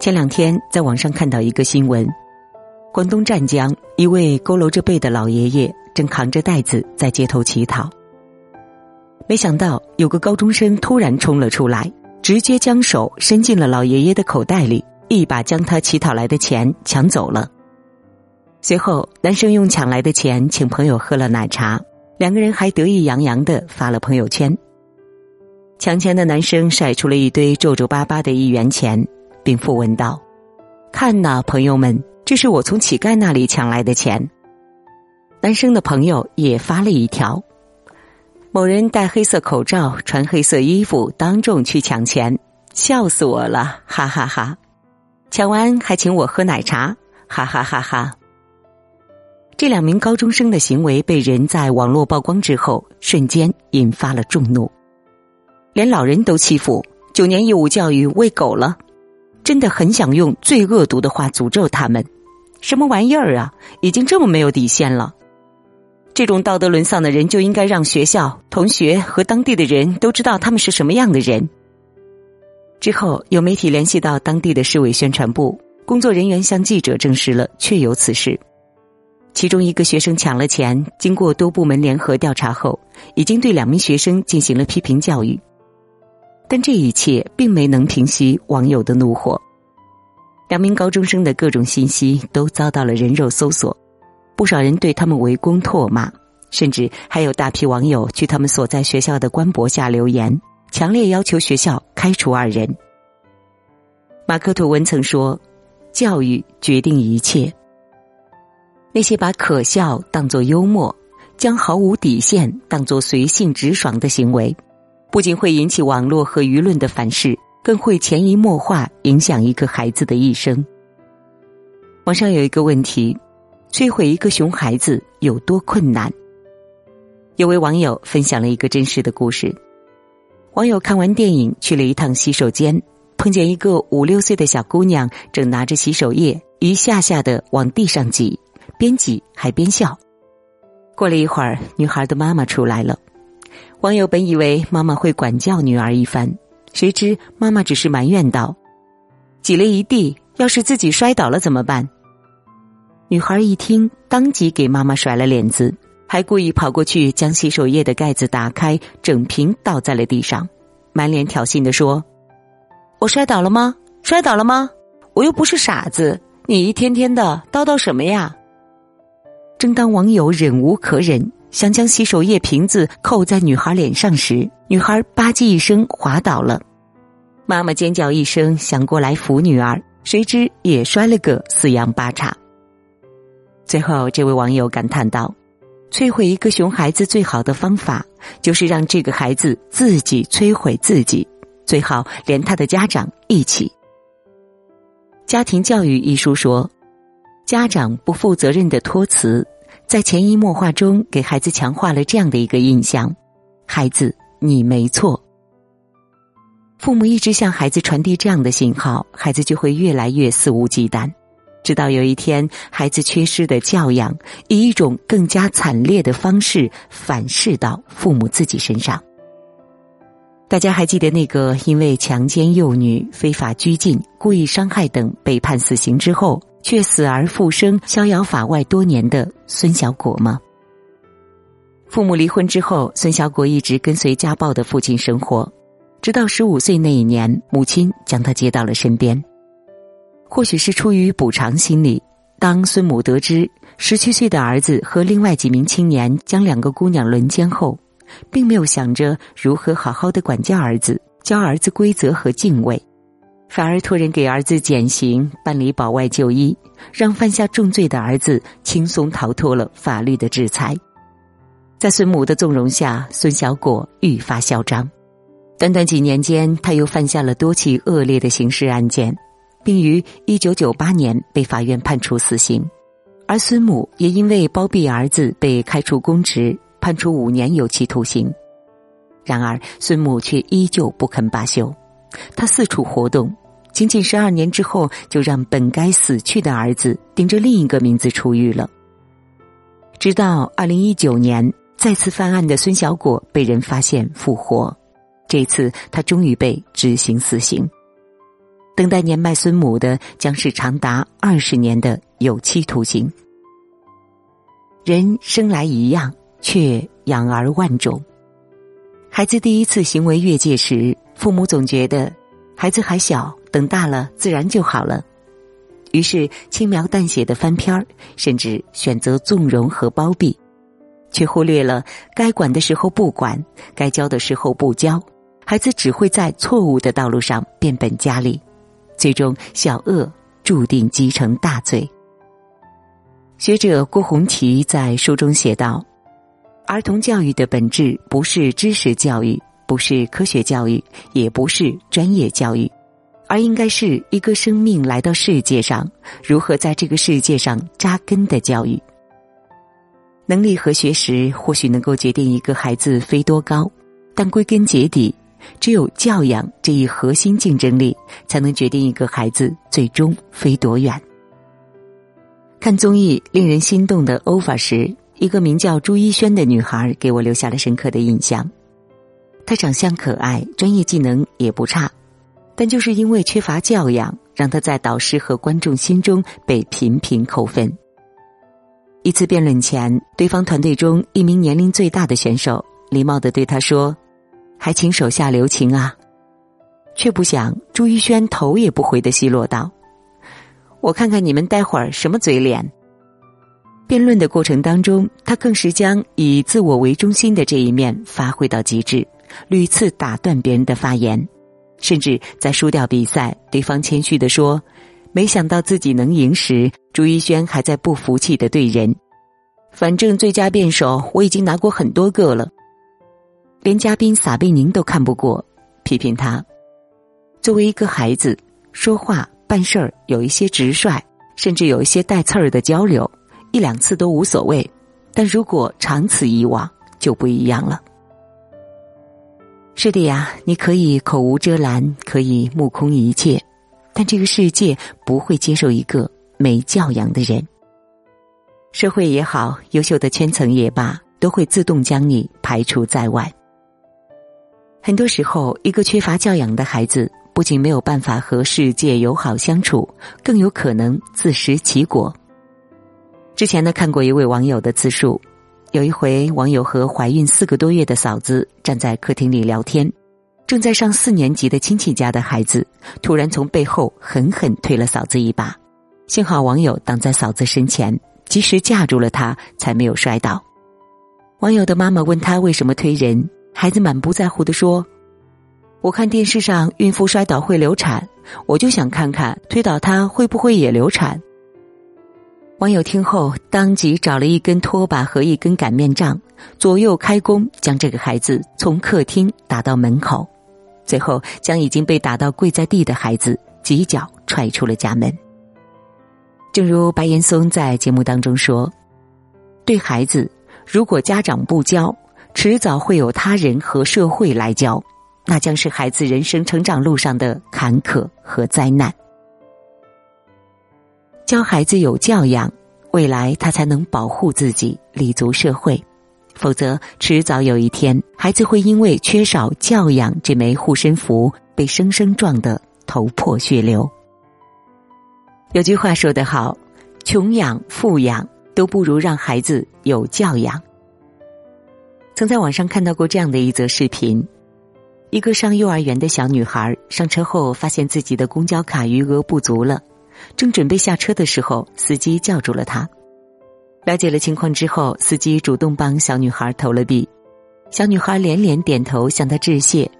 前两天在网上看到一个新闻，广东湛江一位佝偻着背的老爷爷正扛着袋子在街头乞讨，没想到有个高中生突然冲了出来，直接将手伸进了老爷爷的口袋里，一把将他乞讨来的钱抢走了。随后，男生用抢来的钱请朋友喝了奶茶，两个人还得意洋洋的发了朋友圈。抢钱的男生晒出了一堆皱皱巴巴的一元钱。并附文道：“看呐，朋友们，这是我从乞丐那里抢来的钱。”男生的朋友也发了一条：“某人戴黑色口罩，穿黑色衣服，当众去抢钱，笑死我了，哈哈哈！抢完还请我喝奶茶，哈哈哈哈！”这两名高中生的行为被人在网络曝光之后，瞬间引发了众怒，连老人都欺负，九年义务教育喂狗了。真的很想用最恶毒的话诅咒他们，什么玩意儿啊！已经这么没有底线了，这种道德沦丧的人就应该让学校、同学和当地的人都知道他们是什么样的人。之后有媒体联系到当地的市委宣传部工作人员，向记者证实了确有此事。其中一个学生抢了钱，经过多部门联合调查后，已经对两名学生进行了批评教育。但这一切并没能平息网友的怒火。两名高中生的各种信息都遭到了人肉搜索，不少人对他们围攻唾骂，甚至还有大批网友去他们所在学校的官博下留言，强烈要求学校开除二人。马克吐温曾说：“教育决定一切。”那些把可笑当作幽默，将毫无底线当作随性直爽的行为。不仅会引起网络和舆论的反噬，更会潜移默化影响一个孩子的一生。网上有一个问题：摧毁一个熊孩子有多困难？有位网友分享了一个真实的故事。网友看完电影去了一趟洗手间，碰见一个五六岁的小姑娘正拿着洗手液一下下的往地上挤，边挤还边笑。过了一会儿，女孩的妈妈出来了。网友本以为妈妈会管教女儿一番，谁知妈妈只是埋怨道：“挤了一地，要是自己摔倒了怎么办？”女孩一听，当即给妈妈甩了脸子，还故意跑过去将洗手液的盖子打开，整瓶倒在了地上，满脸挑衅的说：“我摔倒了吗？摔倒了吗？我又不是傻子，你一天天的叨叨什么呀？”正当网友忍无可忍。想将洗手液瓶子扣在女孩脸上时，女孩吧唧一声滑倒了。妈妈尖叫一声，想过来扶女儿，谁知也摔了个四仰八叉。最后，这位网友感叹道：“摧毁一个熊孩子最好的方法，就是让这个孩子自己摧毁自己，最好连他的家长一起。”《家庭教育》一书说，家长不负责任的托词。在潜移默化中，给孩子强化了这样的一个印象：孩子，你没错。父母一直向孩子传递这样的信号，孩子就会越来越肆无忌惮，直到有一天，孩子缺失的教养以一种更加惨烈的方式反噬到父母自己身上。大家还记得那个因为强奸幼女、非法拘禁、故意伤害等被判死刑之后？却死而复生、逍遥法外多年的孙小果吗？父母离婚之后，孙小果一直跟随家暴的父亲生活，直到十五岁那一年，母亲将他接到了身边。或许是出于补偿心理，当孙母得知十七岁的儿子和另外几名青年将两个姑娘轮奸后，并没有想着如何好好的管教儿子、教儿子规则和敬畏。反而托人给儿子减刑、办理保外就医，让犯下重罪的儿子轻松逃脱了法律的制裁。在孙母的纵容下，孙小果愈发嚣张。短短几年间，他又犯下了多起恶劣的刑事案件，并于一九九八年被法院判处死刑。而孙母也因为包庇儿子被开除公职，判处五年有期徒刑。然而，孙母却依旧不肯罢休，他四处活动。仅仅十二年之后，就让本该死去的儿子顶着另一个名字出狱了。直到二零一九年，再次犯案的孙小果被人发现复活，这次他终于被执行死刑。等待年迈孙母的将是长达二十年的有期徒刑。人生来一样，却养儿万种。孩子第一次行为越界时，父母总觉得孩子还小，等大了自然就好了，于是轻描淡写的翻篇儿，甚至选择纵容和包庇，却忽略了该管的时候不管，该教的时候不教，孩子只会在错误的道路上变本加厉，最终小恶注定积成大罪。学者郭红旗在书中写道。儿童教育的本质不是知识教育，不是科学教育，也不是专业教育，而应该是一个生命来到世界上如何在这个世界上扎根的教育。能力和学识或许能够决定一个孩子飞多高，但归根结底，只有教养这一核心竞争力，才能决定一个孩子最终飞多远。看综艺令人心动的 offer 时。一个名叫朱一轩的女孩给我留下了深刻的印象。她长相可爱，专业技能也不差，但就是因为缺乏教养，让他在导师和观众心中被频频扣分。一次辩论前，对方团队中一名年龄最大的选手礼貌的对他说：“还请手下留情啊。”却不想朱一轩头也不回的奚落道：“我看看你们待会儿什么嘴脸。”辩论的过程当中，他更是将以自我为中心的这一面发挥到极致，屡次打断别人的发言，甚至在输掉比赛，对方谦虚的说：“没想到自己能赢时，朱一轩还在不服气的对人，反正最佳辩手我已经拿过很多个了。”连嘉宾撒贝宁都看不过，批评他：“作为一个孩子，说话办事儿有一些直率，甚至有一些带刺儿的交流。”一两次都无所谓，但如果长此以往就不一样了。是的呀，你可以口无遮拦，可以目空一切，但这个世界不会接受一个没教养的人。社会也好，优秀的圈层也罢，都会自动将你排除在外。很多时候，一个缺乏教养的孩子，不仅没有办法和世界友好相处，更有可能自食其果。之前呢，看过一位网友的自述，有一回，网友和怀孕四个多月的嫂子站在客厅里聊天，正在上四年级的亲戚家的孩子突然从背后狠狠推了嫂子一把，幸好网友挡在嫂子身前，及时架住了她，才没有摔倒。网友的妈妈问他为什么推人，孩子满不在乎的说：“我看电视上孕妇摔倒会流产，我就想看看推倒她会不会也流产。”网友听后，当即找了一根拖把和一根擀面杖，左右开弓，将这个孩子从客厅打到门口，最后将已经被打到跪在地的孩子几脚踹出了家门。正如白岩松在节目当中说：“对孩子，如果家长不教，迟早会有他人和社会来教，那将是孩子人生成长路上的坎坷和灾难。”教孩子有教养，未来他才能保护自己，立足社会。否则，迟早有一天，孩子会因为缺少教养这枚护身符，被生生撞得头破血流。有句话说得好：“穷养、富养都不如让孩子有教养。”曾在网上看到过这样的一则视频：一个上幼儿园的小女孩上车后，发现自己的公交卡余额不足了。正准备下车的时候，司机叫住了他。了解了情况之后，司机主动帮小女孩投了币。小女孩连连点头向他致谢。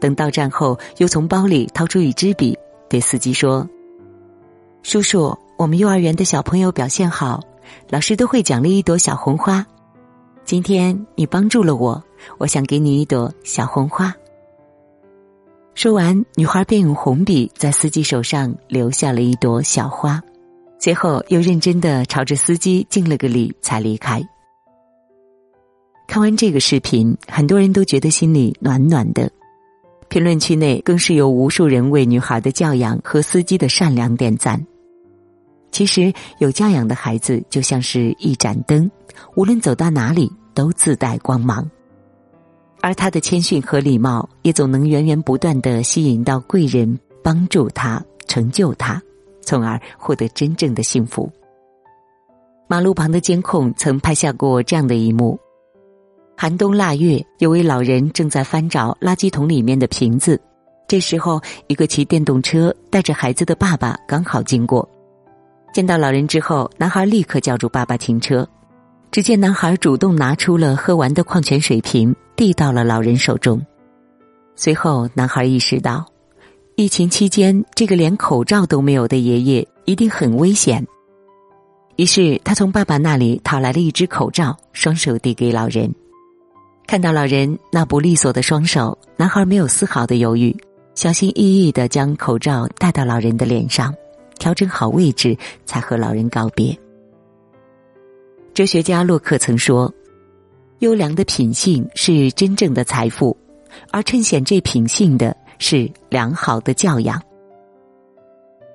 等到站后，又从包里掏出一支笔，对司机说：“叔叔，我们幼儿园的小朋友表现好，老师都会奖励一朵小红花。今天你帮助了我，我想给你一朵小红花。”说完，女孩便用红笔在司机手上留下了一朵小花，随后又认真的朝着司机敬了个礼，才离开。看完这个视频，很多人都觉得心里暖暖的，评论区内更是有无数人为女孩的教养和司机的善良点赞。其实，有教养的孩子就像是一盏灯，无论走到哪里都自带光芒。而他的谦逊和礼貌，也总能源源不断的吸引到贵人，帮助他成就他，从而获得真正的幸福。马路旁的监控曾拍下过这样的一幕：寒冬腊月，有位老人正在翻找垃圾桶里面的瓶子。这时候，一个骑电动车带着孩子的爸爸刚好经过，见到老人之后，男孩立刻叫住爸爸停车。只见男孩主动拿出了喝完的矿泉水瓶，递到了老人手中。随后，男孩意识到，疫情期间这个连口罩都没有的爷爷一定很危险。于是，他从爸爸那里讨来了一只口罩，双手递给老人。看到老人那不利索的双手，男孩没有丝毫的犹豫。小心翼翼的将口罩戴到老人的脸上，调整好位置，才和老人告别。哲学家洛克曾说：“优良的品性是真正的财富，而衬显这品性的是良好的教养。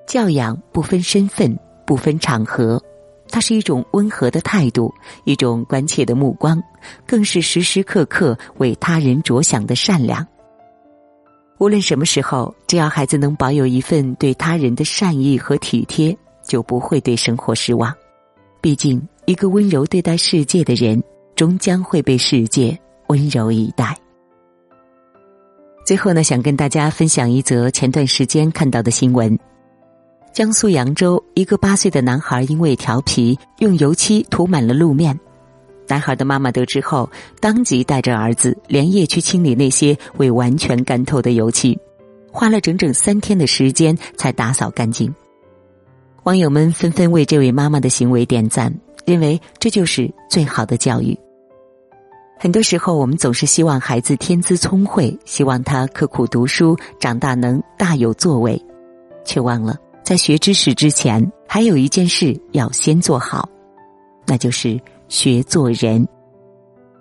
教养不分身份，不分场合，它是一种温和的态度，一种关切的目光，更是时时刻刻为他人着想的善良。”无论什么时候，只要孩子能保有一份对他人的善意和体贴，就不会对生活失望。毕竟，一个温柔对待世界的人，终将会被世界温柔以待。最后呢，想跟大家分享一则前段时间看到的新闻：江苏扬州一个八岁的男孩因为调皮，用油漆涂满了路面。男孩的妈妈得知后，当即带着儿子连夜去清理那些未完全干透的油漆，花了整整三天的时间才打扫干净。网友们纷纷为这位妈妈的行为点赞，认为这就是最好的教育。很多时候，我们总是希望孩子天资聪慧，希望他刻苦读书，长大能大有作为，却忘了在学知识之前，还有一件事要先做好，那就是。学做人，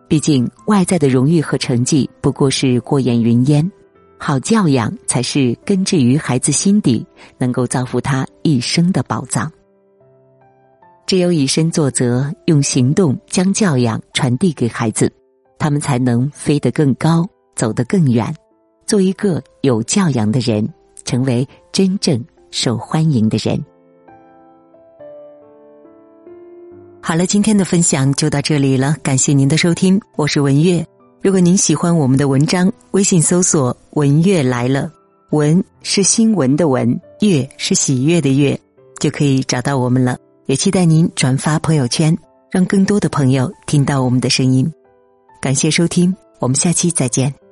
毕竟外在的荣誉和成绩不过是过眼云烟，好教养才是根植于孩子心底，能够造福他一生的宝藏。只有以身作则，用行动将教养传递给孩子，他们才能飞得更高，走得更远，做一个有教养的人，成为真正受欢迎的人。好了，今天的分享就到这里了，感谢您的收听，我是文月。如果您喜欢我们的文章，微信搜索“文月来了”，文是新闻的文，月是喜悦的月，就可以找到我们了。也期待您转发朋友圈，让更多的朋友听到我们的声音。感谢收听，我们下期再见。